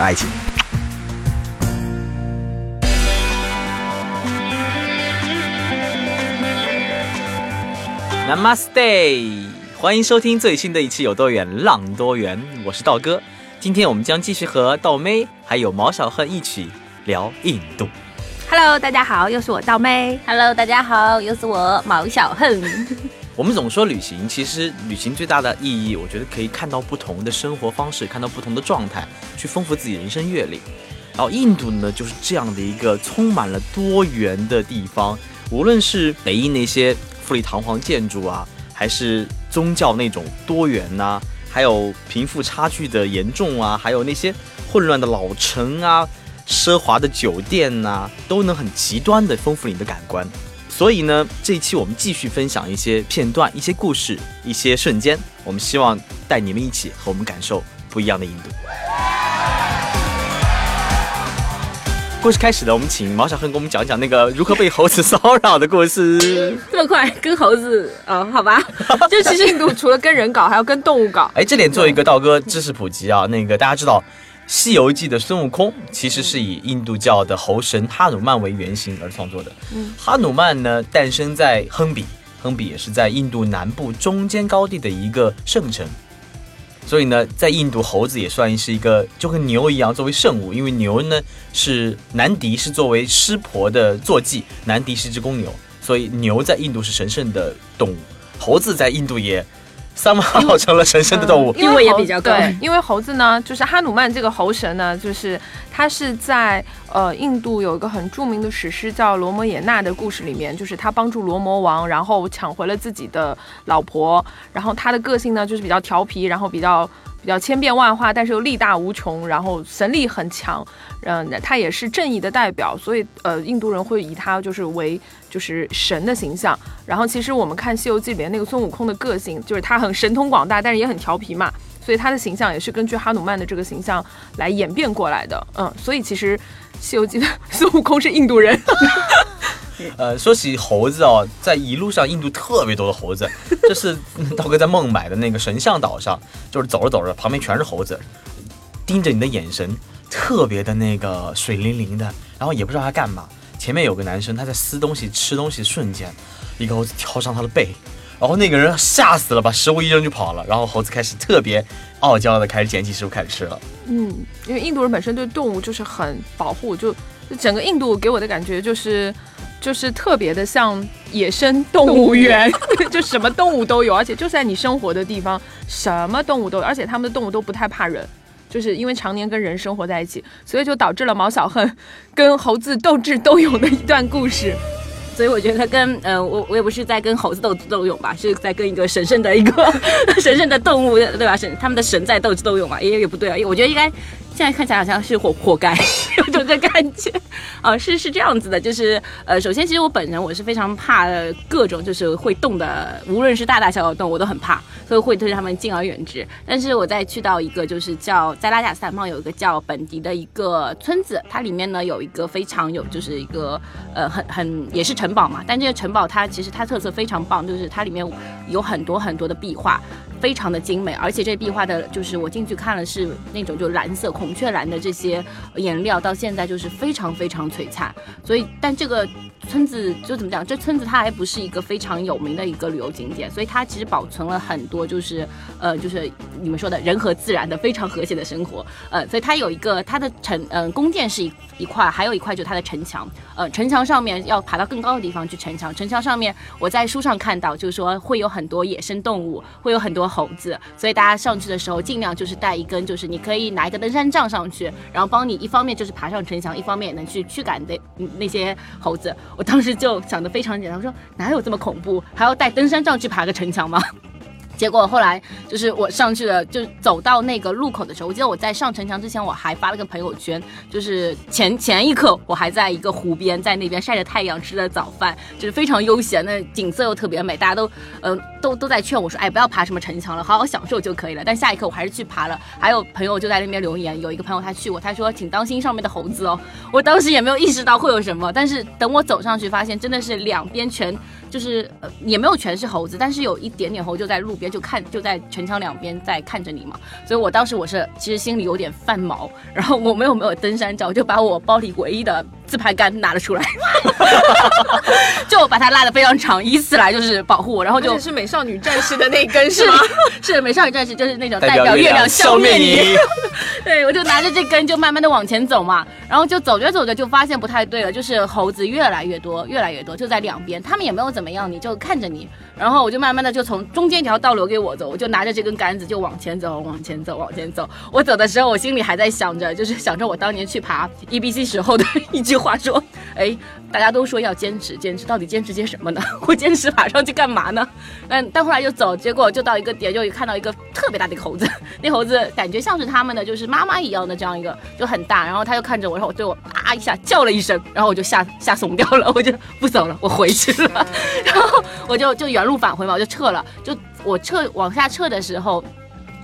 爱情。Namaste，欢迎收听最新的一期《有多远浪多远》，我是道哥。今天我们将继续和道妹还有毛小恨一起聊印度。Hello，大家好，又是我道妹。Hello，大家好，又是我毛小恨。我们总说旅行，其实旅行最大的意义，我觉得可以看到不同的生活方式，看到不同的状态，去丰富自己人生阅历。然后印度呢，就是这样的一个充满了多元的地方，无论是北印那些富丽堂皇建筑啊，还是宗教那种多元呐、还有贫富差距的严重啊，还有那些混乱的老城啊，奢华的酒店呐、都能很极端的丰富你的感官。所以呢，这一期我们继续分享一些片段、一些故事、一些瞬间，我们希望带你们一起和我们感受不一样的印度。故事开始了，我们请毛小恨给我们讲讲那个如何被猴子骚扰的故事。这么快跟猴子哦，好吧，就其实印度除了跟人搞，还要跟动物搞。哎，这点做一个道哥知识普及啊，那个大家知道，《西游记》的孙悟空其实是以印度教的猴神哈努曼为原型而创作的。嗯哈努曼呢，诞生在亨比，亨比也是在印度南部中间高地的一个圣城。所以呢，在印度，猴子也算是一个就跟牛一样作为圣物，因为牛呢是南迪是作为湿婆的坐骑，南迪是一只公牛，所以牛在印度是神圣的动物，猴子在印度也 somehow 成了神圣的动物。因为也比较高对，因为猴子呢，就是哈努曼这个猴神呢，就是他是在呃印度有一个很著名的史诗叫《罗摩衍那》的故事里面，就是他帮助罗摩王，然后抢回了自己的老婆，然后他的个性呢就是比较调皮，然后比较。比较千变万化，但是又力大无穷，然后神力很强，嗯，他也是正义的代表，所以呃，印度人会以他就是为就是神的形象。然后其实我们看《西游记》里面那个孙悟空的个性，就是他很神通广大，但是也很调皮嘛，所以他的形象也是根据哈努曼的这个形象来演变过来的。嗯，所以其实《西游记》的 孙悟空是印度人。呃，说起猴子哦，在一路上印度特别多的猴子，这是 道哥在孟买的那个神像岛上，就是走着走着，旁边全是猴子，盯着你的眼神特别的那个水灵灵的，然后也不知道他干嘛。前面有个男生他在撕东西、吃东西瞬间，一个猴子跳上他的背，然后那个人吓死了，把食物一扔就跑了，然后猴子开始特别傲娇的开始捡起食物开始吃了。嗯，因为印度人本身对动物就是很保护，就整个印度给我的感觉就是。就是特别的像野生动物园，就什么动物都有，而且就在你生活的地方，什么动物都有，而且他们的动物都不太怕人，就是因为常年跟人生活在一起，所以就导致了毛小恨 跟猴子斗智斗勇的一段故事。所以我觉得跟呃，我我也不是在跟猴子斗智斗勇吧，是在跟一个神圣的一个 神圣的动物，对吧？神他们的神在斗智斗勇嘛，也也不对啊，我觉得应该现在看起来好像是活活该，有种这感觉啊，是是这样子的，就是呃，首先其实我本人我是非常怕各种就是会动的，无论是大大小小动物我都很怕，所以会对他们敬而远之。但是我再去到一个就是叫在拉贾斯坦邦有一个叫本迪的一个村子，它里面呢有一个非常有就是一个呃很很也是城堡嘛，但这个城堡它其实它特色非常棒，就是它里面有很多很多的壁画。非常的精美，而且这壁画的，就是我进去看了是那种就蓝色孔雀蓝的这些颜料，到现在就是非常非常璀璨。所以，但这个村子就怎么讲？这村子它还不是一个非常有名的一个旅游景点，所以它其实保存了很多，就是呃，就是你们说的人和自然的非常和谐的生活。呃，所以它有一个它的城，嗯、呃，宫殿是一一块，还有一块就是它的城墙。呃，城墙上面要爬到更高的地方去城墙。城墙上面我在书上看到，就是说会有很多野生动物，会有很多猴子，所以大家上去的时候尽量就是带一根，就是你可以拿一个登山杖上去，然后帮你一方面就是爬上城墙，一方面也能去驱赶那那些猴子。我当时就想的非常简单，我说哪有这么恐怖，还要带登山杖去爬个城墙吗？结果后来就是我上去了，就走到那个路口的时候，我记得我在上城墙之前，我还发了个朋友圈，就是前前一刻我还在一个湖边，在那边晒着太阳，吃着早饭，就是非常悠闲，那景色又特别美，大家都呃都都在劝我说，哎，不要爬什么城墙了，好好享受就可以了。但下一刻我还是去爬了，还有朋友就在那边留言，有一个朋友他去过，他说请当心上面的猴子哦。我当时也没有意识到会有什么，但是等我走上去，发现真的是两边全。就是呃也没有全是猴子，但是有一点点猴就在路边就看就在城墙两边在看着你嘛，所以我当时我是其实心里有点犯毛，然后我没有没有登山杖，就把我包里唯一的自拍杆拿了出来，就把它拉的非常长，以此来就是保护我，然后就是美少女战士的那根是吗？是美少女战士，就是那种代表月亮消灭你，对我就拿着这根就慢慢的往前走嘛，然后就走着走着就发现不太对了，就是猴子越来越多越来越多，就在两边，他们也没有。怎么样？你就看着你，然后我就慢慢的就从中间一条道留给我走，我就拿着这根杆子就往前走，往前走，往前走。我走的时候，我心里还在想着，就是想着我当年去爬 E B C 时候的一句话，说，哎，大家都说要坚持，坚持，到底坚持些什么呢？我坚持爬上去干嘛呢？嗯，但后来就走，结果就到一个点，就看到一个特别大的猴子，那猴子感觉像是他们的，就是妈妈一样的这样一个，就很大。然后他就看着我，然后对我啊一下叫了一声，然后我就吓吓怂掉了，我就不走了，我回去了。然后我就就原路返回嘛，我就撤了。就我撤往下撤的时候，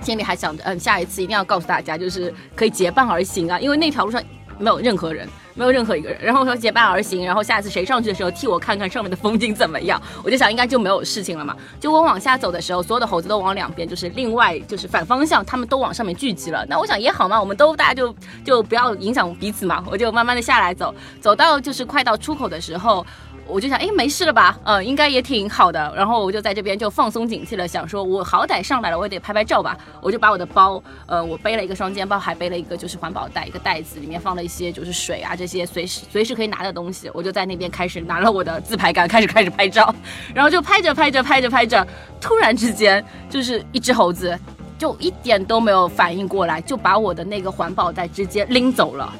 心里还想着，嗯，下一次一定要告诉大家，就是可以结伴而行啊，因为那条路上没有任何人，没有任何一个人。然后说结伴而行，然后下次谁上去的时候替我看看上面的风景怎么样。我就想应该就没有事情了嘛。就我往下走的时候，所有的猴子都往两边，就是另外就是反方向，他们都往上面聚集了。那我想也好嘛，我们都大家就就不要影响彼此嘛。我就慢慢的下来走，走到就是快到出口的时候。我就想，哎，没事了吧？嗯，应该也挺好的。然后我就在这边就放松警惕了，想说，我好歹上来了，我也得拍拍照吧。我就把我的包，呃，我背了一个双肩包，还背了一个就是环保袋，一个袋子里面放了一些就是水啊这些随时随时可以拿的东西。我就在那边开始拿了我的自拍杆，开始开始拍照。然后就拍着拍着拍着拍着，突然之间就是一只猴子。就一点都没有反应过来，就把我的那个环保袋直接拎走了。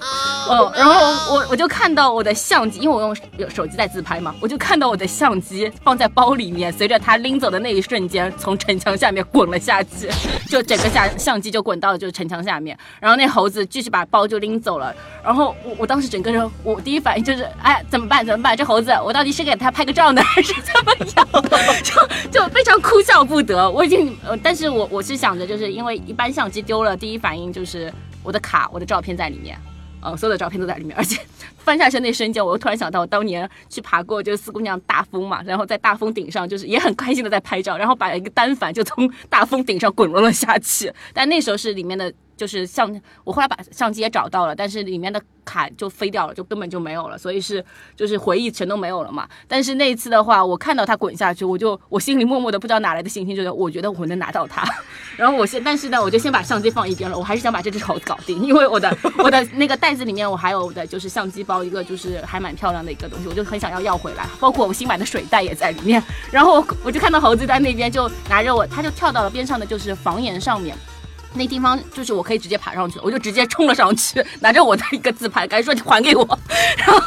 哦，然后我我就看到我的相机，因为我用手机在自拍嘛，我就看到我的相机放在包里面，随着他拎走的那一瞬间，从城墙下面滚了下去，就整个下相机就滚到了就是城墙下面。然后那猴子继续把包就拎走了。然后我我当时整个人，我第一反应就是，哎，怎么办？怎么办？这猴子，我到底是给他拍个照呢，还是怎么样？就就非常哭笑不得。我已经，呃，但是我我是想着就。就是因为一般相机丢了，第一反应就是我的卡、我的照片在里面，呃，所有的照片都在里面。而且 翻下身那瞬间，我又突然想到，我当年去爬过就是四姑娘大峰嘛，然后在大峰顶上就是也很开心的在拍照，然后把一个单反就从大峰顶上滚落了下去。但那时候是里面的。就是相，我后来把相机也找到了，但是里面的卡就飞掉了，就根本就没有了，所以是就是回忆全都没有了嘛。但是那一次的话，我看到它滚下去，我就我心里默默的不知道哪来的信心，就是我觉得我能拿到它。然后我先，但是呢，我就先把相机放一边了，我还是想把这只猴子搞定，因为我的我的那个袋子里面我还有的就是相机包一个，就是还蛮漂亮的一个东西，我就很想要要回来，包括我新买的水袋也在里面。然后我就看到猴子在那边就拿着我，它就跳到了边上的就是房檐上面。那地方就是我可以直接爬上去，我就直接冲了上去，拿着我的一个自拍杆说：“你还给我。”然后，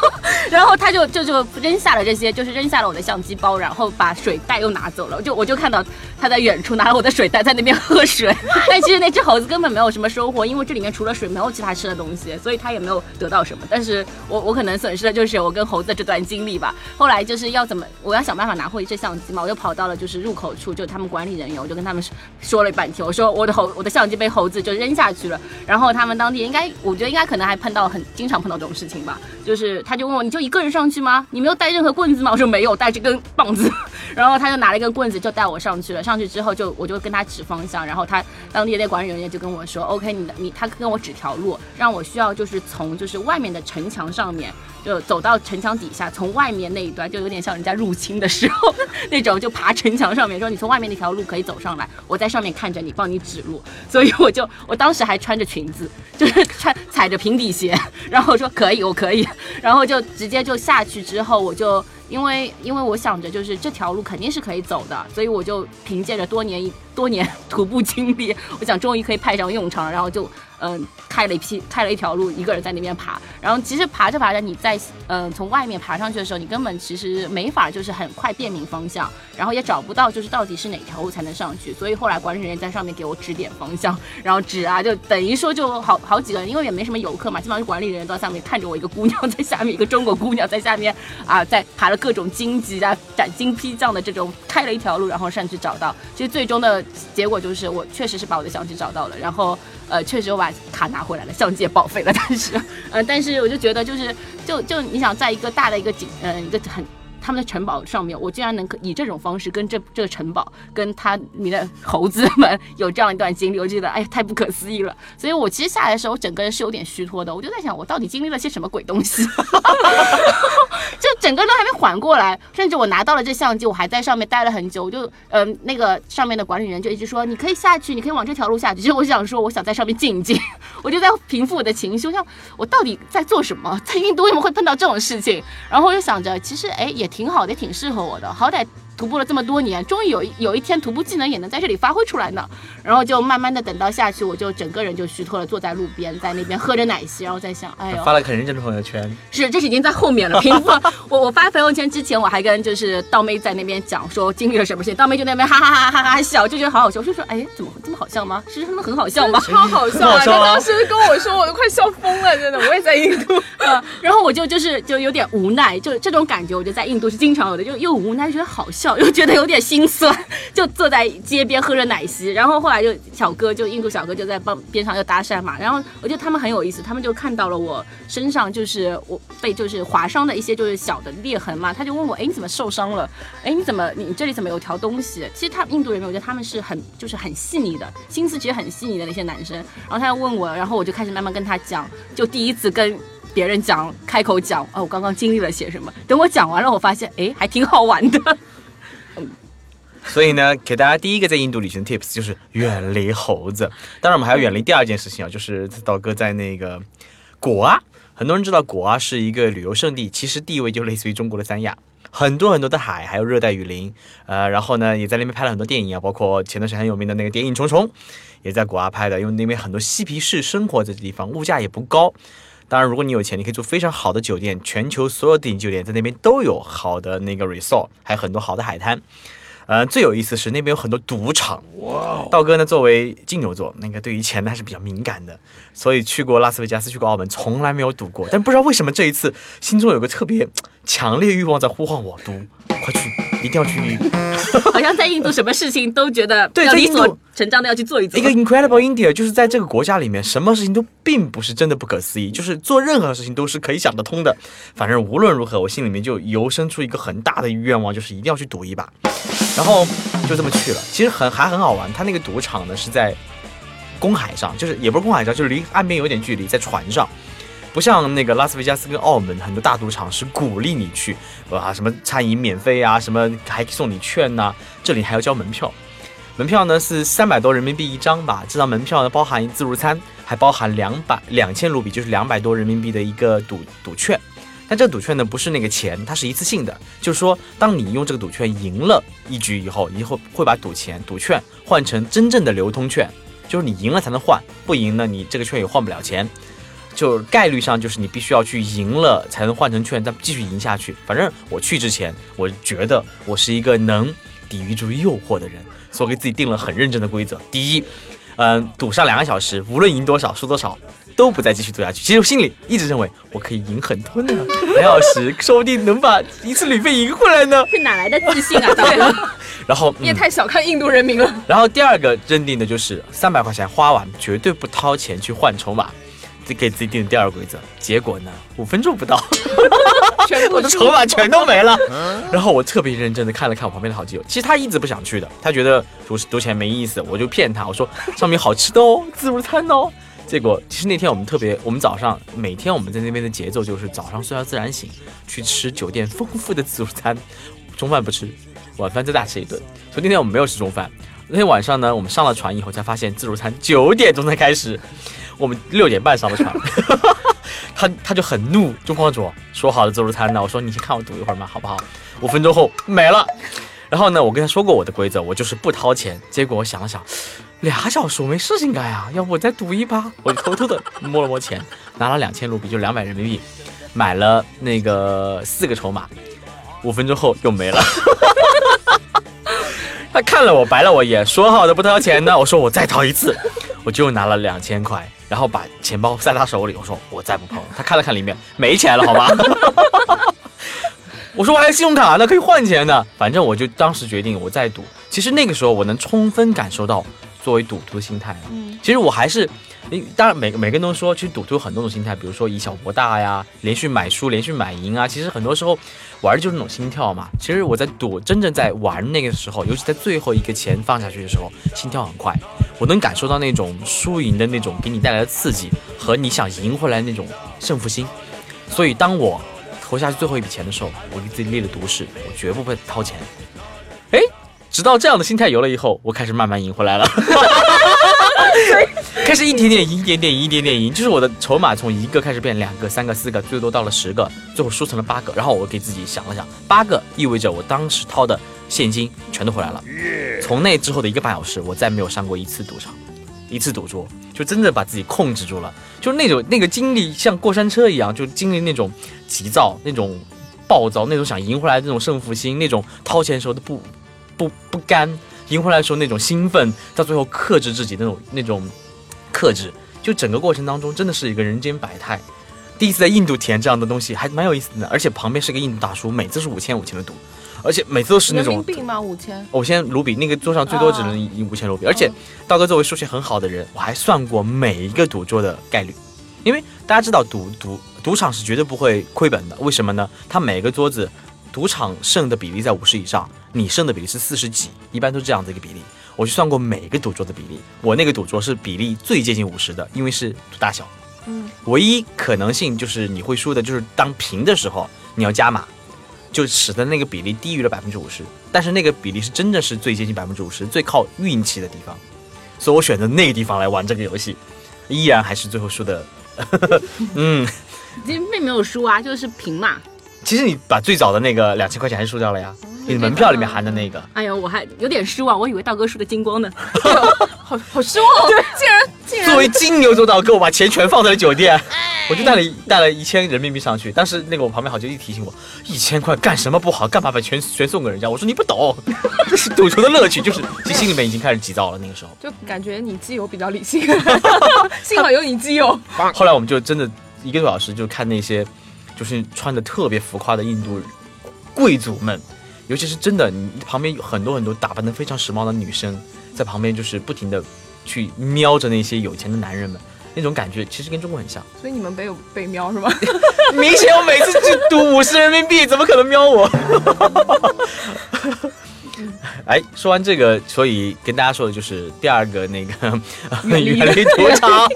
然后他就就就扔下了这些，就是扔下了我的相机包，然后把水袋又拿走了。就我就看到他在远处拿了我的水袋在那边喝水。但其实那只猴子根本没有什么收获，因为这里面除了水没有其他吃的东西，所以他也没有得到什么。但是我我可能损失的就是我跟猴子这段经历吧。后来就是要怎么，我要想办法拿回这相机嘛，我就跑到了就是入口处，就他们管理人员，我就跟他们说了半天，我说我的猴我的相机。被猴子就扔下去了，然后他们当地应该，我觉得应该可能还碰到很经常碰到这种事情吧。就是他就问我，你就一个人上去吗？你没有带任何棍子吗？我说没有，带这根棒子。然后他就拿了一根棍子就带我上去了。上去之后就我就跟他指方向，然后他当地的管理人员就跟我说，OK，你的你他跟我指条路，让我需要就是从就是外面的城墙上面就走到城墙底下，从外面那一端就有点像人家入侵的时候那种，就爬城墙上面，说你从外面那条路可以走上来，我在上面看着你，帮你指路。所以。我就我当时还穿着裙子，就是穿踩着平底鞋，然后说可以，我可以，然后就直接就下去之后，我就因为因为我想着就是这条路肯定是可以走的，所以我就凭借着多年多年 徒步经历，我想终于可以派上用场，然后就。嗯，开了一批，开了一条路，一个人在那边爬。然后其实爬着爬着，你在嗯从外面爬上去的时候，你根本其实没法就是很快辨明方向，然后也找不到就是到底是哪条路才能上去。所以后来管理人员在上面给我指点方向，然后指啊，就等于说就好好几个人，因为也没什么游客嘛，基本上是管理人员在下面看着我一个姑娘在下面，一个中国姑娘在下面啊，在爬了各种荆棘啊、斩荆披将的这种开了一条路，然后上去找到。其实最终的结果就是我确实是把我的相机找到了，然后呃确实我把。卡拿回来了，相机也报废了，但是，呃，但是我就觉得，就是，就就你想在一个大的一个景，呃，一个很。他们的城堡上面，我竟然能以这种方式跟这这个城堡，跟他里的猴子们有这样一段经历，我觉得哎呀太不可思议了。所以我其实下来的时候，我整个人是有点虚脱的。我就在想，我到底经历了些什么鬼东西？就整个人都还没缓过来，甚至我拿到了这相机，我还在上面待了很久。我就 嗯，那个上面的管理员就一直说，你可以下去，你可以往这条路下去。其实我想说，我想在上面静一静，我就在平复我的情绪。我想，我到底在做什么？在印度为什么会碰到这种事情？然后我就想着，其实哎也。挺挺好的，挺适合我的，好歹。徒步了这么多年，终于有有一天徒步技能也能在这里发挥出来呢。然后就慢慢的等到下去，我就整个人就虚脱了，坐在路边，在那边喝着奶昔，然后在想，哎呦，发了很认真的朋友圈。是，这是已经在后面了。平复。我我发朋友圈之前，我还跟就是道妹在那边讲说经历了什么事情，道妹就那边哈哈哈哈哈哈笑，就觉得好好笑。我就说，哎，怎么这么好笑吗？是真的很好笑吗？超好笑啊！他当时跟我说，我都快笑疯了，真的。我也在印度，然后我就就是就有点无奈，就这种感觉，我就在印度是经常有的，就又无奈，觉得好笑，又觉得有点。心酸，就坐在街边喝着奶昔，然后后来就小哥，就印度小哥就在帮边上就搭讪嘛，然后我觉得他们很有意思，他们就看到了我身上就是我被就是划伤的一些就是小的裂痕嘛，他就问我，哎你怎么受伤了？哎你怎么你这里怎么有条东西？其实他印度人，我觉得他们是很就是很细腻的，心思其实很细腻的那些男生，然后他就问我，然后我就开始慢慢跟他讲，就第一次跟别人讲开口讲，哦我刚刚经历了些什么，等我讲完了，我发现哎还挺好玩的。所以呢，给大家第一个在印度旅行 tips 就是远离猴子。当然，我们还要远离第二件事情啊，就是道哥在那个果阿。很多人知道果阿是一个旅游胜地，其实地位就类似于中国的三亚，很多很多的海，还有热带雨林。呃，然后呢，也在那边拍了很多电影啊，包括前段时间很有名的那个《谍影重重》，也在果阿拍的。因为那边很多嬉皮士生活在这地方，物价也不高。当然，如果你有钱，你可以住非常好的酒店，全球所有顶级酒店在那边都有好的那个 resort，还有很多好的海滩。呃，最有意思是那边有很多赌场。哇！道哥呢，作为金牛座，那个对于钱呢还是比较敏感的，所以去过拉斯维加斯，去过澳门，从来没有赌过。但不知道为什么这一次，心中有个特别强烈欲望在呼唤我赌，快去，一定要去。好像在印度，什么事情都觉得对，理所成章的要去做一做。一个 Incredible India 就是在这个国家里面，什么事情都并不是真的不可思议，就是做任何事情都是可以想得通的。反正无论如何，我心里面就油生出一个很大的愿望，就是一定要去赌一把。然后就这么去了，其实很还很好玩。他那个赌场呢是在公海上，就是也不是公海上，就是离岸边有点距离，在船上。不像那个拉斯维加斯跟澳门很多大赌场是鼓励你去，啊什么餐饮免费啊，什么还送你券呐。这里还要交门票，门票呢是三百多人民币一张吧。这张门票呢包含自助餐，还包含两百两千卢比，就是两百多人民币的一个赌赌券。但这个赌券呢，不是那个钱，它是一次性的。就是说，当你用这个赌券赢了一局以后，以后会把赌钱、赌券换成真正的流通券，就是你赢了才能换，不赢呢，你这个券也换不了钱。就概率上，就是你必须要去赢了才能换成券，再继续赢下去。反正我去之前，我觉得我是一个能抵御住诱惑的人，所以给自己定了很认真的规则。第一，嗯，赌上两个小时，无论赢多少、输多少。都不再继续赌下去。其实我心里一直认为我可以赢很多呢，两小时说不定能把一次旅费赢回来呢。这哪来的自信啊，大哥？然后你也太小看印度人民了。然后第二个认定的就是三百块钱花完绝对不掏钱去换筹码，这给自己定的第二个规则。结果呢，五分钟不到，我的筹码全都没了。然后我特别认真的看了看我旁边的好基友，其实他一直不想去的，他觉得赌赌钱没意思。我就骗他，我说上面好吃的哦，自助餐哦。结果其实那天我们特别，我们早上每天我们在那边的节奏就是早上睡到自然醒，去吃酒店丰富的自助餐，中饭不吃，晚饭再大吃一顿。所以那天我们没有吃中饭。那天晚上呢，我们上了船以后才发现自助餐九点钟才开始，我们六点半上的船。他他就很怒，中方主说好的自助餐呢？我说你先看我赌一会儿嘛，好不好？五分钟后没了。然后呢，我跟他说过我的规则，我就是不掏钱。结果我想了想，俩小时我没事情干呀，要不我再赌一把？我就偷偷的摸了摸钱，拿了两千卢比，就两百人民币，买了那个四个筹码。五分钟后又没了。他看了我，白了我一眼，说好的不掏钱呢？我说我再掏一次，我就拿了两千块，然后把钱包塞他手里，我说我再不碰。他看了看里面，没钱了，好吧？我说我还有信用卡呢，可以换钱的。反正我就当时决定我再赌。其实那个时候我能充分感受到作为赌徒的心态。嗯，其实我还是，当然每每个人都说，其实赌徒有很多种心态，比如说以小博大呀，连续买输，连续买赢啊。其实很多时候玩的就是那种心跳嘛。其实我在赌，真正在玩那个时候，尤其在最后一个钱放下去的时候，心跳很快，我能感受到那种输赢的那种给你带来的刺激和你想赢回来那种胜负心。所以当我。投下去最后一笔钱的时候，我给自己立了毒誓，我绝不会掏钱。哎，直到这样的心态有了以后，我开始慢慢赢回来了，开始一点点赢，一点点赢，一点点赢，就是我的筹码从一个开始变两个、三个、四个，最多到了十个，最后输成了八个。然后我给自己想了想，八个意味着我当时掏的现金全都回来了。从那之后的一个半小时，我再没有上过一次赌场。一次赌桌，就真的把自己控制住了，就是那种那个经历像过山车一样，就经历那种急躁、那种暴躁、那种想赢回来的那种胜负心，那种掏钱时候的不不不甘，赢回来的时候那种兴奋，到最后克制自己那种那种克制，就整个过程当中真的是一个人间百态。第一次在印度体验这样的东西，还蛮有意思的，而且旁边是个印度大叔，每次是五千五千的赌。而且每次都是那种人民币吗？五千，五千卢比，那个桌上最多只能赢五千卢比。而且道哥作为数学很好的人，我还算过每一个赌桌的概率，因为大家知道赌赌赌场是绝对不会亏本的。为什么呢？他每个桌子赌场胜的比例在五十以上，你胜的比例是四十几，一般都是这样的一个比例。我去算过每个赌桌的比例，我那个赌桌是比例最接近五十的，因为是赌大小。嗯，唯一可能性就是你会输的，就是当平的时候你要加码。就使得那个比例低于了百分之五十，但是那个比例是真的是最接近百分之五十，最靠运气的地方，所以我选择那个地方来玩这个游戏，依然还是最后输的。嗯，其实并没有输啊，就是平嘛。其实你把最早的那个两千块钱还是输掉了呀，你门票里面含的那个。哎呦，我还有点失望，我以为道哥输的精光呢，好好失望。对，竟然竟然作为金牛座道哥，我把钱全放在了酒店。我就带了带了一千人民币上去，当时那个我旁边好就一提醒我，一千块干什么不好，干嘛把全全送给人家？我说你不懂，这是赌球的乐趣，就是其实心里面已经开始急躁了。那个时候就感觉你基友比较理性，幸好有你基友。后来我们就真的一个多小时就看那些，就是穿的特别浮夸的印度贵族们，尤其是真的，你旁边有很多很多打扮的非常时髦的女生在旁边，就是不停的去瞄着那些有钱的男人们。那种感觉其实跟中国很像，所以你们没有被瞄是吗？明显我每次去赌五十人民币，怎么可能瞄我？哎，说完这个，所以跟大家说的就是第二个那个 远离赌场。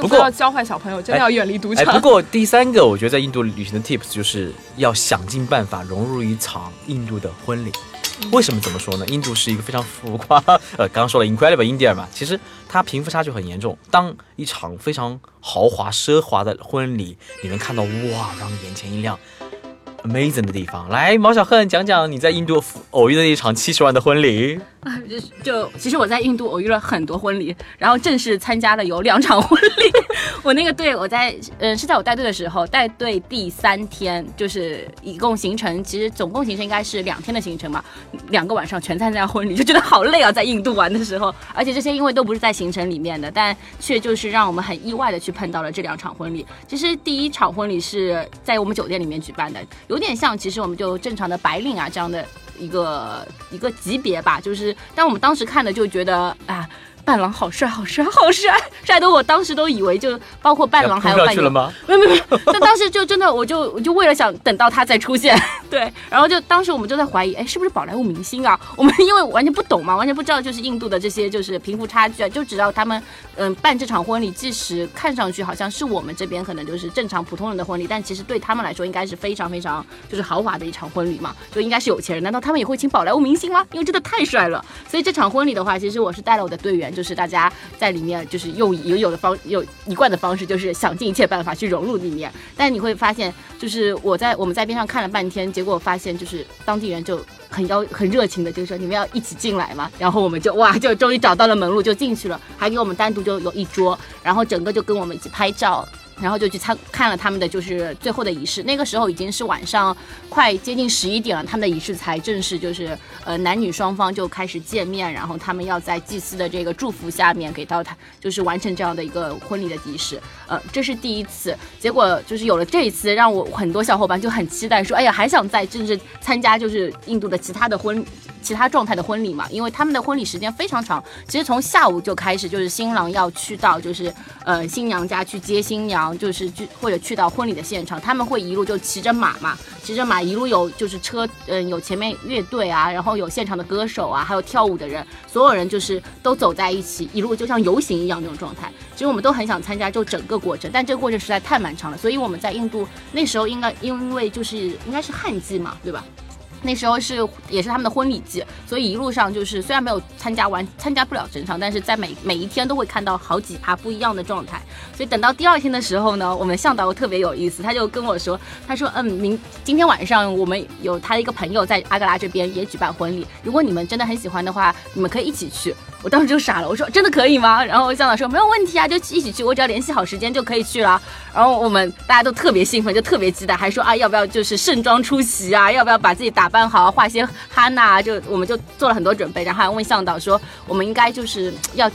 不过要教坏小朋友，真的要远离赌场。不过第三个，我觉得在印度旅行的 tips 就是要想尽办法融入一场印度的婚礼。为什么这么说呢？印度是一个非常浮夸，呃，刚刚说了 incredible India 嘛，其实它贫富差距很严重。当一场非常豪华奢华的婚礼，你能看到哇，让你眼前一亮。Amazing 的地方，来毛小恨讲讲你在印度偶遇的一场七十万的婚礼！就其实我在印度偶遇了很多婚礼，然后正式参加的有两场婚礼。我那个队，我在嗯是在我带队的时候，带队第三天，就是一共行程，其实总共行程应该是两天的行程嘛，两个晚上全参加婚礼，就觉得好累啊，在印度玩的时候，而且这些因为都不是在行程里面的，但却就是让我们很意外的去碰到了这两场婚礼。其实第一场婚礼是在我们酒店里面举办的。有点像，其实我们就正常的白领啊这样的一个一个级别吧，就是但我们当时看的就觉得啊。伴郎好帅，好帅，好帅，帅的我当时都以为就包括伴郎还有伴娘，没有没有，但当时就真的我就我就为了想等到他再出现，对，然后就当时我们就在怀疑，哎，是不是宝莱坞明星啊？我们因为完全不懂嘛，完全不知道就是印度的这些就是贫富差距啊，就知道他们嗯办这场婚礼，即使看上去好像是我们这边可能就是正常普通人的婚礼，但其实对他们来说应该是非常非常就是豪华的一场婚礼嘛，就应该是有钱人。难道他们也会请宝莱坞明星吗？因为真的太帅了。所以这场婚礼的话，其实我是带了我的队员。就是大家在里面就是用已有的方有一贯的方式，就是想尽一切办法去融入里面。但你会发现，就是我在我们在边上看了半天，结果发现就是当地人就很要很热情的，就是说你们要一起进来嘛。然后我们就哇，就终于找到了门路，就进去了，还给我们单独就有一桌，然后整个就跟我们一起拍照。然后就去参看了他们的就是最后的仪式，那个时候已经是晚上快接近十一点了，他们的仪式才正式就是呃男女双方就开始见面，然后他们要在祭司的这个祝福下面给到他就是完成这样的一个婚礼的仪式，呃这是第一次，结果就是有了这一次，让我很多小伙伴就很期待说，哎呀还想再正式参加就是印度的其他的婚。其他状态的婚礼嘛，因为他们的婚礼时间非常长，其实从下午就开始，就是新郎要去到就是呃新娘家去接新娘，就是去或者去到婚礼的现场，他们会一路就骑着马嘛，骑着马一路有就是车，嗯有前面乐队啊，然后有现场的歌手啊，还有跳舞的人，所有人就是都走在一起，一路就像游行一样那种状态。其实我们都很想参加就整个过程，但这个过程实在太漫长了，所以我们在印度那时候应该因为就是应该是旱季嘛，对吧？那时候是也是他们的婚礼季，所以一路上就是虽然没有参加完，参加不了整场，但是在每每一天都会看到好几趴不一样的状态。所以等到第二天的时候呢，我们向导特别有意思，他就跟我说，他说嗯，明今天晚上我们有他的一个朋友在阿格拉这边也举办婚礼，如果你们真的很喜欢的话，你们可以一起去。我当时就傻了，我说真的可以吗？然后向导说没有问题啊，就一起去，我只要联系好时间就可以去了。然后我们大家都特别兴奋，就特别期待，还说啊要不要就是盛装出席啊，要不要把自己打扮好，画些哈娜，就我们就做了很多准备，然后还问向导说我们应该就是要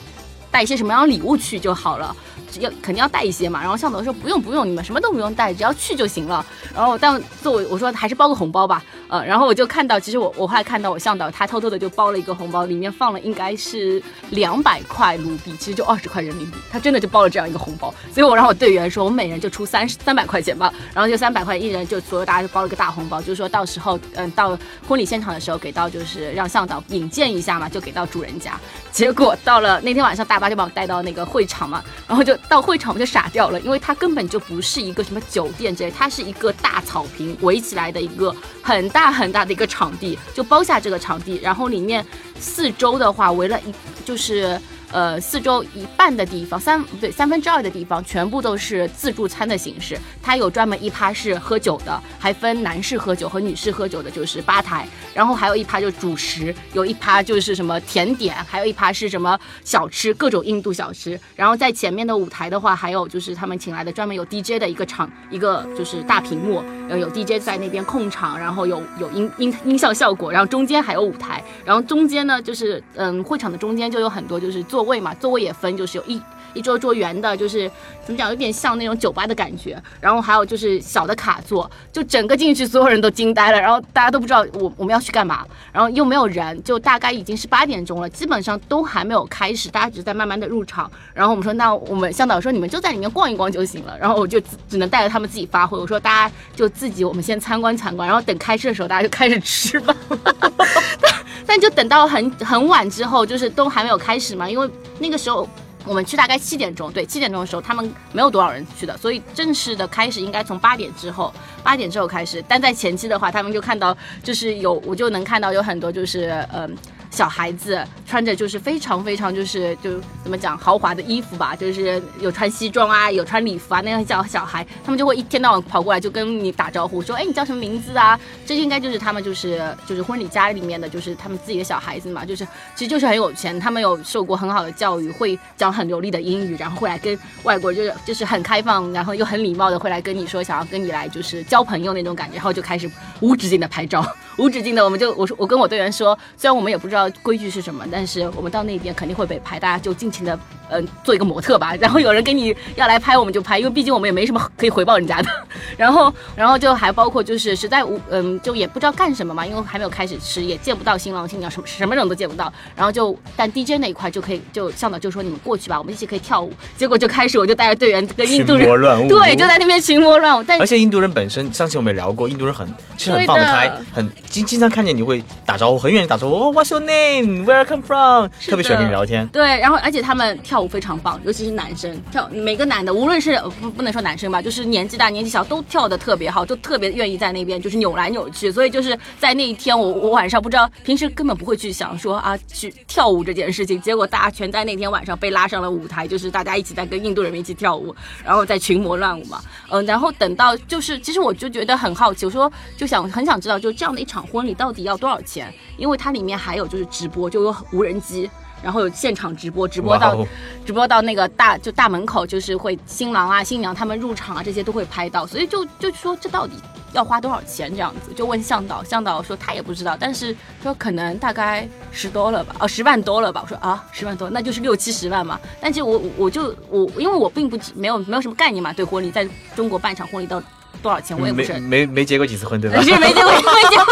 带一些什么样的礼物去就好了。要肯定要带一些嘛，然后向导说不用不用，你们什么都不用带，只要去就行了。然后但作为我说还是包个红包吧，呃，然后我就看到，其实我我后来看到我向导他偷偷的就包了一个红包，里面放了应该是两百块卢比，其实就二十块人民币，他真的就包了这样一个红包。所以我让我队员说，我们每人就出三三百块钱吧，然后就三百块一人就所有大家就包了个大红包，就是说到时候嗯到婚礼现场的时候给到就是让向导引荐一下嘛，就给到主人家。结果到了那天晚上，大巴就把我带到那个会场嘛，然后就。到会场我就傻掉了，因为它根本就不是一个什么酒店之类，它是一个大草坪围起来的一个很大很大的一个场地，就包下这个场地，然后里面四周的话围了一就是。呃，四周一半的地方，三对三分之二的地方，全部都是自助餐的形式。它有专门一趴是喝酒的，还分男士喝酒和女士喝酒的，就是吧台。然后还有一趴就是主食，有一趴就是什么甜点，还有一趴是什么小吃，各种印度小吃。然后在前面的舞台的话，还有就是他们请来的专门有 DJ 的一个场，一个就是大屏幕，呃，有 DJ 在那边控场，然后有有音音音效效果，然后中间还有舞台，然后中间呢就是嗯，会场的中间就有很多就是位嘛，座位也分，就是有一一桌桌圆的，就是怎么讲，有点像那种酒吧的感觉。然后还有就是小的卡座，就整个进去，所有人都惊呆了。然后大家都不知道我我们要去干嘛，然后又没有人，就大概已经是八点钟了，基本上都还没有开始，大家只是在慢慢的入场。然后我们说，那我们向导说你们就在里面逛一逛就行了。然后我就只能带着他们自己发挥。我说大家就自己，我们先参观参观，然后等开吃的时候，大家就开始吃吧。但但就等到很很晚之后，就是都还没有开始嘛，因为那个时候我们去大概七点钟，对，七点钟的时候他们没有多少人去的，所以正式的开始应该从八点之后，八点之后开始。但在前期的话，他们就看到就是有，我就能看到有很多就是嗯。小孩子穿着就是非常非常就是就怎么讲豪华的衣服吧，就是有穿西装啊，有穿礼服啊，那样叫小孩，他们就会一天到晚跑过来就跟你打招呼，说哎你叫什么名字啊？这应该就是他们就是就是婚礼家里面的就是他们自己的小孩子嘛，就是其实就是很有钱，他们有受过很好的教育，会讲很流利的英语，然后会来跟外国人就是就是很开放，然后又很礼貌的会来跟你说想要跟你来就是交朋友那种感觉，然后就开始无止境的拍照。无止境的，我们就我说我跟我队员说，虽然我们也不知道规矩是什么，但是我们到那边肯定会被拍，大家就尽情的嗯做一个模特吧。然后有人给你要来拍，我们就拍，因为毕竟我们也没什么可以回报人家的。然后然后就还包括就是实在无嗯就也不知道干什么嘛，因为还没有开始吃，也见不到新郎新娘，什么什么人都见不到。然后就但 DJ 那一块就可以就向导就说你们过去吧，我们一起可以跳舞。结果就开始我就带着队员跟印度人 对就在那边群魔乱舞。但而且印度人本身上期我们也聊过，印度人很其实很放得开，很。经经常看见你会打招呼，很远打招呼，哦，What's your name? Where come from? 特别喜欢跟你聊天。对，然后而且他们跳舞。舞非常棒，尤其是男生跳，每个男的无论是不不能说男生吧，就是年纪大年纪小都跳的特别好，就特别愿意在那边就是扭来扭去。所以就是在那一天，我我晚上不知道平时根本不会去想说啊去跳舞这件事情，结果大家全在那天晚上被拉上了舞台，就是大家一起在跟印度人民一起跳舞，然后在群魔乱舞嘛。嗯，然后等到就是其实我就觉得很好奇，我说就想很想知道，就这样的一场婚礼到底要多少钱？因为它里面还有就是直播，就有无人机。然后有现场直播，直播到，直播到那个大就大门口，就是会新郎啊、新娘他们入场啊，这些都会拍到。所以就就说这到底要花多少钱这样子？就问向导，向导说他也不知道，但是说可能大概十多了吧，哦，十万多了吧。我说啊，十万多，那就是六七十万嘛。但是我我就我因为我并不没有没有什么概念嘛，对婚礼在中国办场婚礼到。多少钱我也不是没没结过几次婚对吧？是没结过 没结过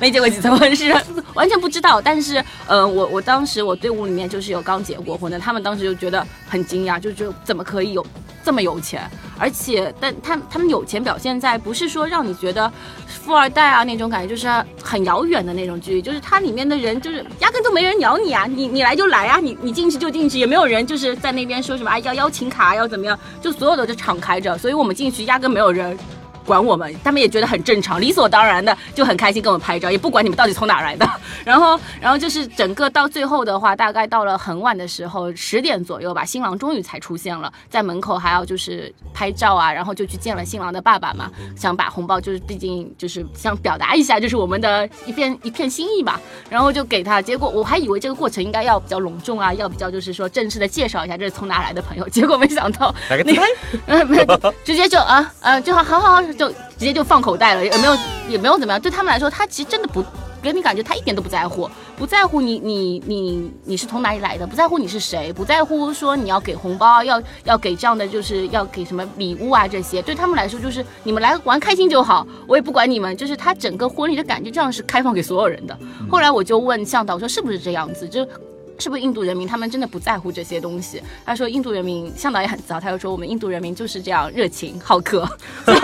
没结过几次婚是完全不知道。但是呃我我当时我队伍里面就是有刚结过婚的，他们当时就觉得很惊讶，就觉得怎么可以有这么有钱？而且但他他们有钱表现在不是说让你觉得富二代啊那种感觉，就是很遥远的那种距离，就是它里面的人就是压根都没人鸟你啊，你你来就来啊，你你进去就进去，也没有人就是在那边说什么啊要邀请卡要怎么样，就所有的就敞开着，所以我们进去压根没有人。管我们，他们也觉得很正常，理所当然的就很开心跟我们拍照，也不管你们到底从哪来的。然后，然后就是整个到最后的话，大概到了很晚的时候，十点左右吧，新郎终于才出现了，在门口还要就是拍照啊，然后就去见了新郎的爸爸嘛，想把红包就是毕竟就是想表达一下，就是我们的一片一片心意吧，然后就给他。结果我还以为这个过程应该要比较隆重啊，要比较就是说正式的介绍一下这是从哪来的朋友，结果没想到那个呃，直接就啊嗯就好好好。就直接就放口袋了，也没有也没有怎么样。对他们来说，他其实真的不给你感觉，他一点都不在乎，不在乎你你你你是从哪里来的，不在乎你是谁，不在乎说你要给红包，要要给这样的就是要给什么礼物啊这些。对他们来说，就是你们来玩开心就好，我也不管你们。就是他整个婚礼的感觉，这样是开放给所有人的。后来我就问向导说，是不是这样子？就。是不是印度人民他们真的不在乎这些东西？他说印度人民向导也很糟，他又说我们印度人民就是这样热情好客，所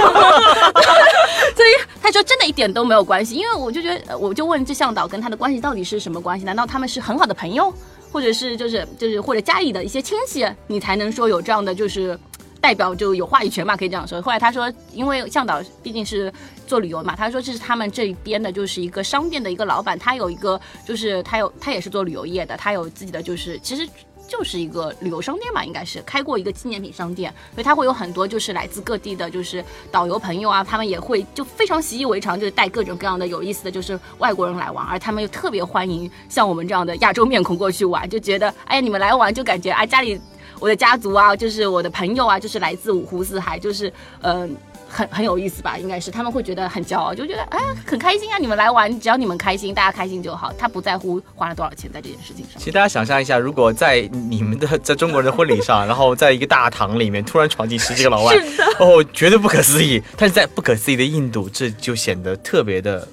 以他说真的一点都没有关系。因为我就觉得，我就问这向导跟他的关系到底是什么关系？难道他们是很好的朋友，或者是就是就是或者家里的一些亲戚，你才能说有这样的就是？代表就有话语权嘛，可以这样说。后来他说，因为向导毕竟是做旅游嘛，他说这是他们这边的，就是一个商店的一个老板，他有一个就是他有他也是做旅游业的，他有自己的就是其实就是一个旅游商店嘛，应该是开过一个纪念品商店，所以他会有很多就是来自各地的，就是导游朋友啊，他们也会就非常习以为常，就是带各种各样的有意思的就是外国人来玩，而他们又特别欢迎像我们这样的亚洲面孔过去玩，就觉得哎呀你们来玩就感觉啊家里。我的家族啊，就是我的朋友啊，就是来自五湖四海，就是嗯，很很有意思吧？应该是他们会觉得很骄傲，就觉得哎很开心啊！你们来玩，只要你们开心，大家开心就好。他不在乎花了多少钱在这件事情上。其实大家想象一下，如果在你们的在中国人的婚礼上，然后在一个大堂里面突然闯进十几个老外，哦，绝对不可思议。但是在不可思议的印度，这就显得特别的。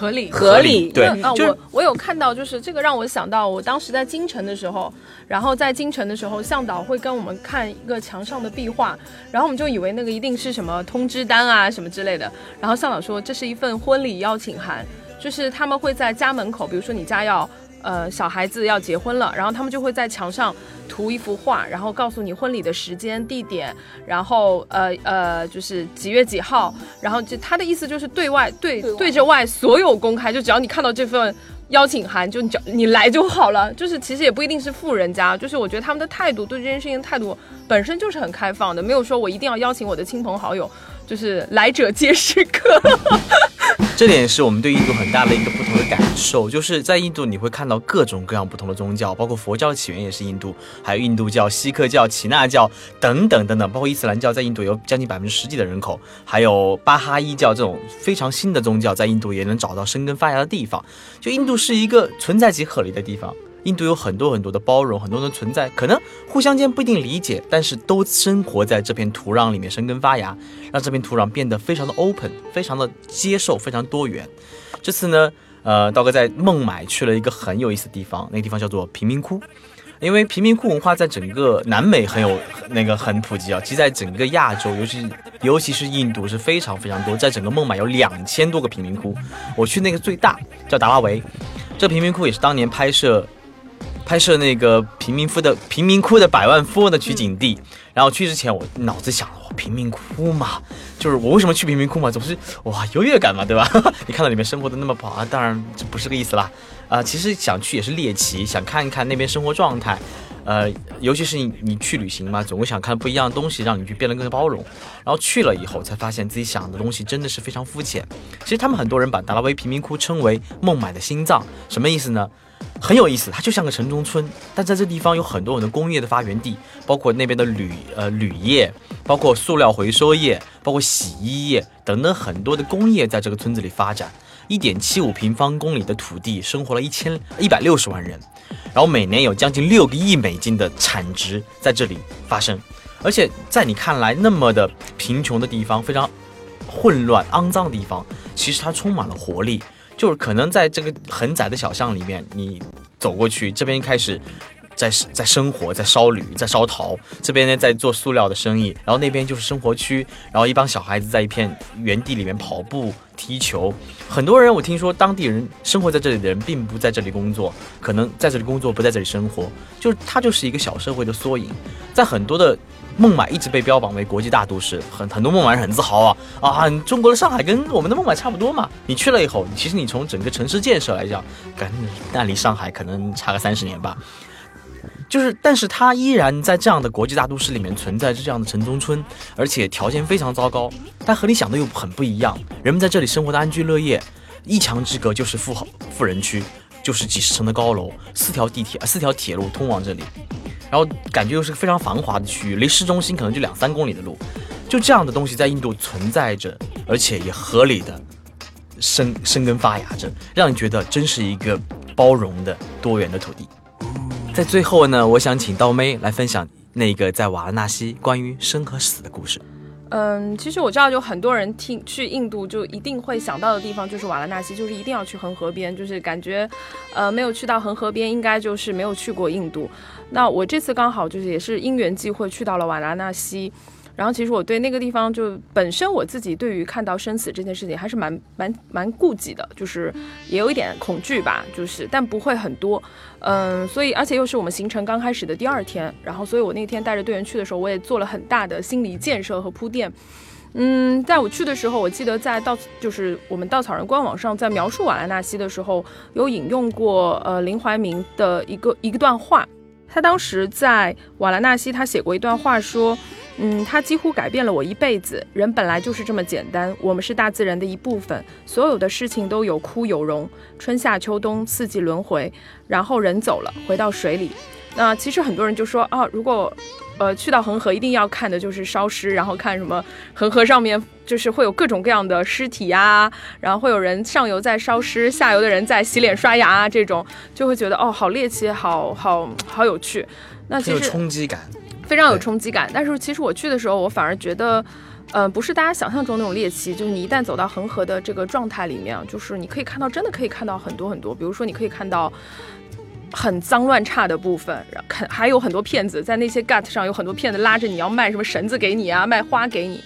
合理，合理，对啊，我我有看到，就是这个让我想到，我当时在京城的时候，然后在京城的时候，向导会跟我们看一个墙上的壁画，然后我们就以为那个一定是什么通知单啊什么之类的，然后向导说这是一份婚礼邀请函，就是他们会在家门口，比如说你家要。呃，小孩子要结婚了，然后他们就会在墙上涂一幅画，然后告诉你婚礼的时间、地点，然后呃呃，就是几月几号，然后就他的意思就是对外对对着外所有公开，就只要你看到这份邀请函，就你你来就好了。就是其实也不一定是富人家，就是我觉得他们的态度对这件事情的态度本身就是很开放的，没有说我一定要邀请我的亲朋好友。就是来者皆是客，这点是我们对印度很大的一个不同的感受。就是在印度，你会看到各种各样不同的宗教，包括佛教的起源也是印度，还有印度教、锡克教、耆那教等等等等，包括伊斯兰教在印度有将近百分之十几的人口，还有巴哈伊教这种非常新的宗教，在印度也能找到生根发芽的地方。就印度是一个存在即合理的地方。印度有很多很多的包容，很多的存在，可能互相间不一定理解，但是都生活在这片土壤里面生根发芽，让这片土壤变得非常的 open，非常的接受，非常多元。这次呢，呃，道哥在孟买去了一个很有意思的地方，那个地方叫做贫民窟，因为贫民窟文化在整个南美很有那个很普及啊，其实在整个亚洲，尤其尤其是印度是非常非常多，在整个孟买有两千多个贫民窟，我去那个最大叫达拉维，这贫民窟也是当年拍摄。拍摄那个贫民窟的贫民窟的百万富翁的取景地。然后去之前，我脑子想，我，贫民窟嘛，就是我为什么去贫民窟嘛，总是哇优越感嘛，对吧？你看到里面生活的那么不好啊，当然这不是个意思啦。啊，其实想去也是猎奇，想看一看那边生活状态。呃，尤其是你你去旅行嘛，总会想看不一样的东西，让你去变得更包容。然后去了以后，才发现自己想的东西真的是非常肤浅。其实他们很多人把达拉维贫民窟称为孟买的心脏，什么意思呢？很有意思，它就像个城中村，但在这地方有很多很多工业的发源地，包括那边的铝呃铝业，包括塑料回收业，包括洗衣业等等很多的工业在这个村子里发展。一点七五平方公里的土地，生活了一千一百六十万人，然后每年有将近六个亿美金的产值在这里发生，而且在你看来那么的贫穷的地方，非常混乱肮脏的地方，其实它充满了活力。就是可能在这个很窄的小巷里面，你走过去，这边开始在在生活，在烧铝，在烧陶，这边呢在做塑料的生意，然后那边就是生活区，然后一帮小孩子在一片原地里面跑步、踢球。很多人我听说，当地人生活在这里的人并不在这里工作，可能在这里工作，不在这里生活，就是它就是一个小社会的缩影，在很多的。孟买一直被标榜为国际大都市，很很多孟买人很自豪啊啊！中国的上海跟我们的孟买差不多嘛。你去了以后，其实你从整个城市建设来讲，跟那离上海可能差个三十年吧。就是，但是它依然在这样的国际大都市里面存在着这样的城中村，而且条件非常糟糕。但和你想的又很不一样，人们在这里生活的安居乐业，一墙之隔就是富豪富人区，就是几十层的高楼，四条地铁四条铁路通往这里。然后感觉又是个非常繁华的区域，离市中心可能就两三公里的路，就这样的东西在印度存在着，而且也合理的生生根发芽着，让你觉得真是一个包容的多元的土地。在最后呢，我想请刀妹来分享那个在瓦拉纳西关于生和死的故事。嗯，其实我知道，就很多人听去印度就一定会想到的地方就是瓦拉纳西，就是一定要去恒河边，就是感觉，呃，没有去到恒河边，应该就是没有去过印度。那我这次刚好就是也是因缘际会去到了瓦拉纳西。然后其实我对那个地方就本身我自己对于看到生死这件事情还是蛮蛮蛮顾忌的，就是也有一点恐惧吧，就是但不会很多，嗯，所以而且又是我们行程刚开始的第二天，然后所以我那天带着队员去的时候，我也做了很大的心理建设和铺垫，嗯，在我去的时候，我记得在稻就是我们稻草人官网上在描述瓦拉纳西的时候，有引用过呃林怀民的一个一个段话，他当时在瓦拉纳西他写过一段话说。嗯，他几乎改变了我一辈子。人本来就是这么简单，我们是大自然的一部分，所有的事情都有枯有荣，春夏秋冬四季轮回，然后人走了，回到水里。那其实很多人就说啊，如果呃去到恒河，一定要看的就是烧尸，然后看什么恒河上面就是会有各种各样的尸体呀，然后会有人上游在烧尸，下游的人在洗脸刷牙啊，这种就会觉得哦，好猎奇，好好好有趣。那其实冲击感。非常有冲击感，但是其实我去的时候，我反而觉得，呃，不是大家想象中那种猎奇，就是你一旦走到恒河的这个状态里面，就是你可以看到，真的可以看到很多很多，比如说你可以看到很脏乱差的部分，肯还有很多骗子在那些 gut 上有很多骗子拉着你要卖什么绳子给你啊，卖花给你。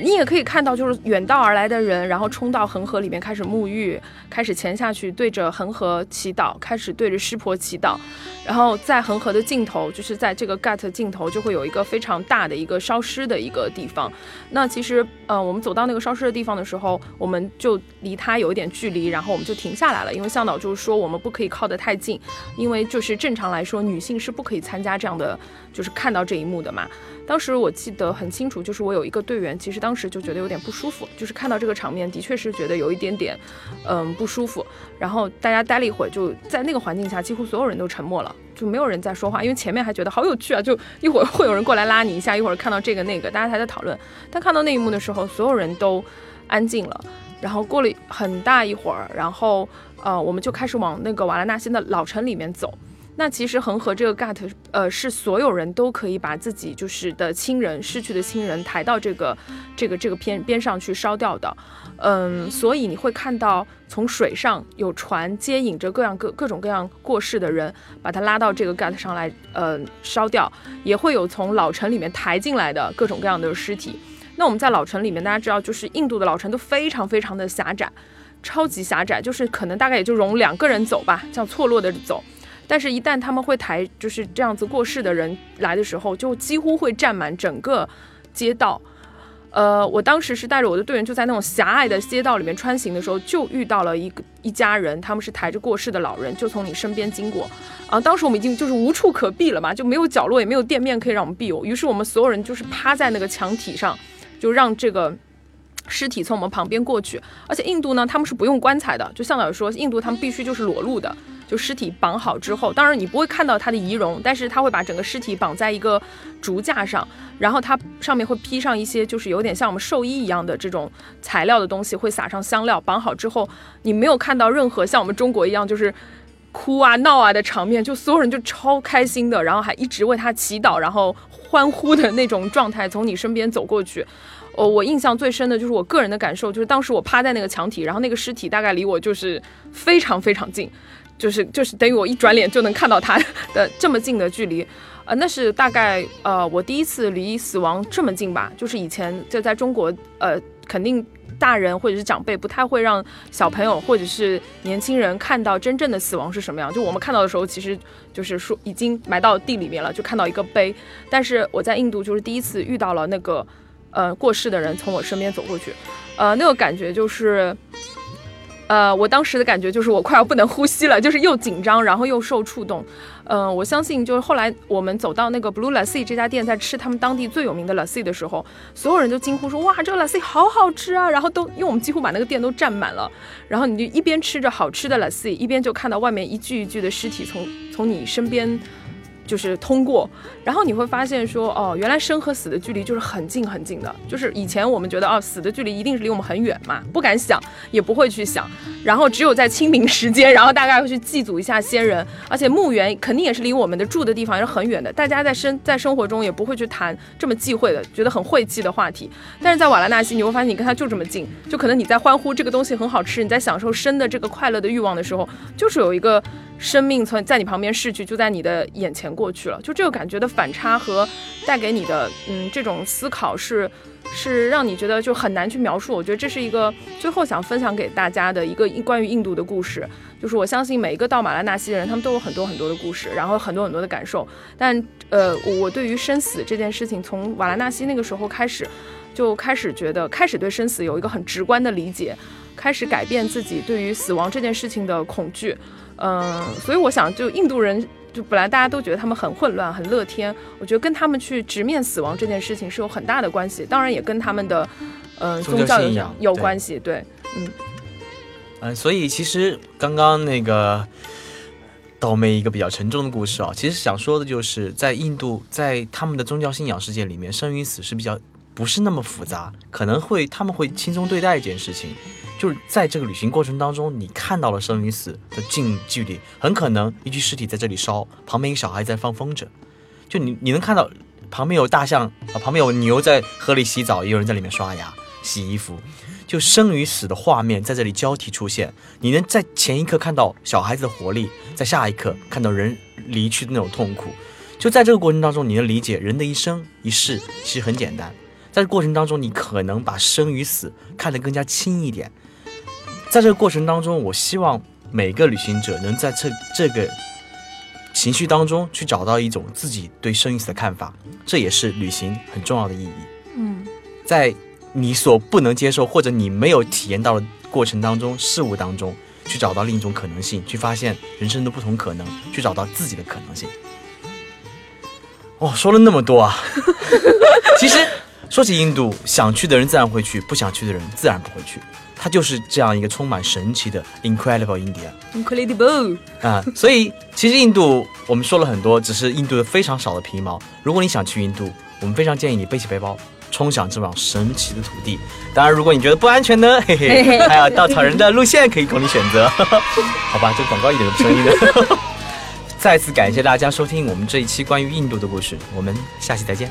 你也可以看到，就是远道而来的人，然后冲到恒河里面开始沐浴，开始潜下去，对着恒河祈祷，开始对着湿婆祈祷。然后在恒河的尽头，就是在这个 gut 尽头，就会有一个非常大的一个烧尸的一个地方。那其实，呃，我们走到那个烧尸的地方的时候，我们就离它有一点距离，然后我们就停下来了，因为向导就是说我们不可以靠得太近，因为就是正常来说，女性是不可以参加这样的，就是看到这一幕的嘛。当时我记得很清楚，就是我有一个队员，其实当时就觉得有点不舒服，就是看到这个场面，的确是觉得有一点点，嗯，不舒服。然后大家待了一会儿，就在那个环境下，几乎所有人都沉默了，就没有人在说话，因为前面还觉得好有趣啊，就一会儿会有人过来拉你一下，一会儿看到这个那个，大家还在讨论。但看到那一幕的时候，所有人都安静了。然后过了很大一会儿，然后呃，我们就开始往那个瓦拉纳西的老城里面走。那其实恒河这个 gut，呃，是所有人都可以把自己就是的亲人逝去的亲人抬到这个这个这个边边上去烧掉的，嗯，所以你会看到从水上有船接引着各样各各种各样过世的人，把他拉到这个 gut 上来，呃，烧掉，也会有从老城里面抬进来的各种各样的尸体。那我们在老城里面，大家知道，就是印度的老城都非常非常的狭窄，超级狭窄，就是可能大概也就容两个人走吧，这样错落的走。但是，一旦他们会抬就是这样子过世的人来的时候，就几乎会占满整个街道。呃，我当时是带着我的队员，就在那种狭隘的街道里面穿行的时候，就遇到了一个一家人，他们是抬着过世的老人，就从你身边经过。啊，当时我们已经就是无处可避了嘛，就没有角落，也没有店面可以让我们避。于是我们所有人就是趴在那个墙体上，就让这个尸体从我们旁边过去。而且印度呢，他们是不用棺材的，就向导说，印度他们必须就是裸露的。就尸体绑好之后，当然你不会看到他的仪容，但是他会把整个尸体绑在一个竹架上，然后它上面会披上一些就是有点像我们寿衣一样的这种材料的东西，会撒上香料。绑好之后，你没有看到任何像我们中国一样就是哭啊闹啊的场面，就所有人就超开心的，然后还一直为他祈祷，然后欢呼的那种状态从你身边走过去。哦，我印象最深的就是我个人的感受，就是当时我趴在那个墙体，然后那个尸体大概离我就是非常非常近。就是就是等于我一转脸就能看到他的这么近的距离，呃，那是大概呃我第一次离死亡这么近吧。就是以前就在中国，呃，肯定大人或者是长辈不太会让小朋友或者是年轻人看到真正的死亡是什么样。就我们看到的时候，其实就是说已经埋到地里面了，就看到一个碑。但是我在印度就是第一次遇到了那个呃过世的人从我身边走过去，呃，那个感觉就是。呃，我当时的感觉就是我快要不能呼吸了，就是又紧张，然后又受触动。嗯，我相信就是后来我们走到那个 Blue Lassi 这家店，在吃他们当地最有名的 Lassi 的时候，所有人都惊呼说：“哇，这个 Lassi 好好吃啊！”然后都因为我们几乎把那个店都占满了，然后你就一边吃着好吃的 Lassi，一边就看到外面一具一具的尸体从从你身边。就是通过，然后你会发现说，哦，原来生和死的距离就是很近很近的。就是以前我们觉得，哦，死的距离一定是离我们很远嘛，不敢想，也不会去想。然后只有在清明时间，然后大概会去祭祖一下先人。而且墓园肯定也是离我们的住的地方也是很远的。大家在生在生活中也不会去谈这么忌讳的，觉得很晦气的话题。但是在瓦拉纳西，你会发现你跟他就这么近，就可能你在欢呼这个东西很好吃，你在享受生的这个快乐的欲望的时候，就是有一个。生命从在你旁边逝去，就在你的眼前过去了。就这个感觉的反差和带给你的，嗯，这种思考是，是让你觉得就很难去描述。我觉得这是一个最后想分享给大家的一个关于印度的故事。就是我相信每一个到马拉纳西的人，他们都有很多很多的故事，然后很多很多的感受。但呃，我对于生死这件事情，从瓦拉纳西那个时候开始，就开始觉得，开始对生死有一个很直观的理解，开始改变自己对于死亡这件事情的恐惧。嗯，所以我想，就印度人，就本来大家都觉得他们很混乱、很乐天，我觉得跟他们去直面死亡这件事情是有很大的关系，当然也跟他们的，呃，宗教信仰有关系。对，嗯，嗯，所以其实刚刚那个倒霉一个比较沉重的故事啊，其实想说的就是在印度，在他们的宗教信仰世界里面，生与死是比较不是那么复杂，可能会他们会轻松对待一件事情。就是在这个旅行过程当中，你看到了生与死的近距离，很可能一具尸体在这里烧，旁边一个小孩在放风筝，就你你能看到旁边有大象啊，旁边有牛在河里洗澡，也有人在里面刷牙、洗衣服，就生与死的画面在这里交替出现。你能在前一刻看到小孩子的活力，在下一刻看到人离去的那种痛苦。就在这个过程当中，你能理解人的一生一世其实很简单。在这过程当中，你可能把生与死看得更加轻一点。在这个过程当中，我希望每个旅行者能在这这个情绪当中去找到一种自己对生与死的看法，这也是旅行很重要的意义。嗯，在你所不能接受或者你没有体验到的过程当中、事物当中，去找到另一种可能性，去发现人生的不同可能，去找到自己的可能性。哦，说了那么多啊，其实说起印度，想去的人自然会去，不想去的人自然不会去。它就是这样一个充满神奇的 incredible India，incredible 啊！所以其实印度我们说了很多，只是印度的非常少的皮毛。如果你想去印度，我们非常建议你背起背包，冲向这往神奇的土地。当然，如果你觉得不安全呢，嘿嘿，还有稻草人的路线可以供你选择。好吧，这广告一点都不生意的。再次感谢大家收听我们这一期关于印度的故事，我们下期再见，